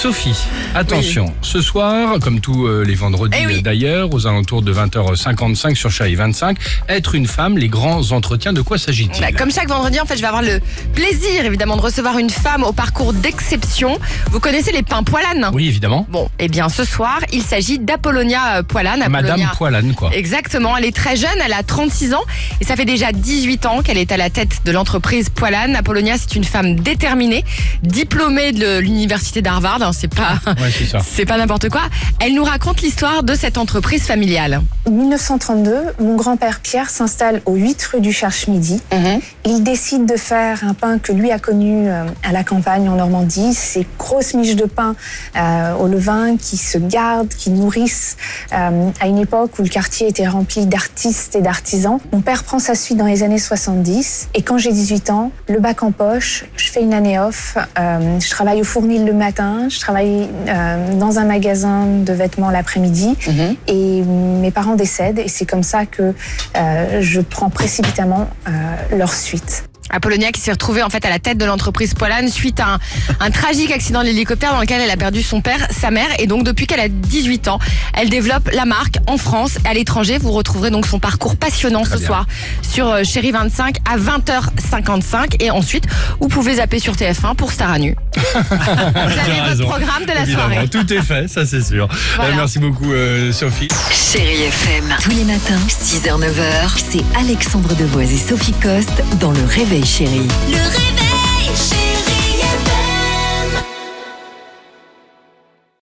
Sophie, attention, ce soir, comme tous euh, les vendredis Eh oui. euh, d'ailleurs, aux alentours de 20h55 sur Chérie 25, être une femme, les grands entretiens, de quoi s'agit-il Bah, comme chaque vendredi, en fait, je vais avoir le plaisir, évidemment, de recevoir une femme au parcours d'exception. Vous connaissez les pains poilane Oui, évidemment. Bon, eh bien, ce soir, il s'agit d'Apollonia euh, Poilane. Madame Apollonia- Poilane, quoi. Exactement, elle est très jeune, elle a 36 ans et ça fait déjà 18 ans qu'elle est à la tête de l'entreprise Poilane. Apollonia, c'est une femme déterminée, diplômée de l'université d'Harvard, hein, c'est pas Ouais, c'est ça. c'est pas n'importe quoi. Elle nous raconte l'histoire de cette entreprise familiale. 1932, mon grand-père Pierre s'installe au 8 rue du Cherche-Midi. Il décide de faire un pain que lui a connu euh, à la campagne en Normandie, ces grosses miches de pain euh, au levain qui se gardent, qui nourrissent euh, à une époque où le quartier était rempli d'artistes et d'artisans. Mon père prend sa suite dans les années 70 et quand j'ai 18 ans, le bac en poche, je fais une année off, euh, je travaille au fournil le matin, je travaille dans un magasin de vêtements l'après-midi. Et mes parents décèdent et c'est comme ça que euh, je prends précipitamment euh, leur suite. Apollonia qui s'est retrouvée en fait à la tête de l'entreprise Poilane suite à un, un tragique accident d'hélicoptère dans lequel elle a perdu son père, sa mère et donc depuis qu'elle a 18 ans, elle développe la marque en France et à l'étranger. Vous retrouverez donc son parcours passionnant ce bien. soir sur euh, Chérie 25 à 20h55 et ensuite vous pouvez zapper sur TF1 pour Star à nu. Vous avez votre programme de la Évidemment, soirée. tout est fait, ça c'est sûr. Voilà. Euh, merci beaucoup, euh, Sophie. Chérie FM. Tous les matins, 6h, 9h, c'est Alexandre Devoise et Sophie Coste dans Le Réveil Chérie. Le réveil.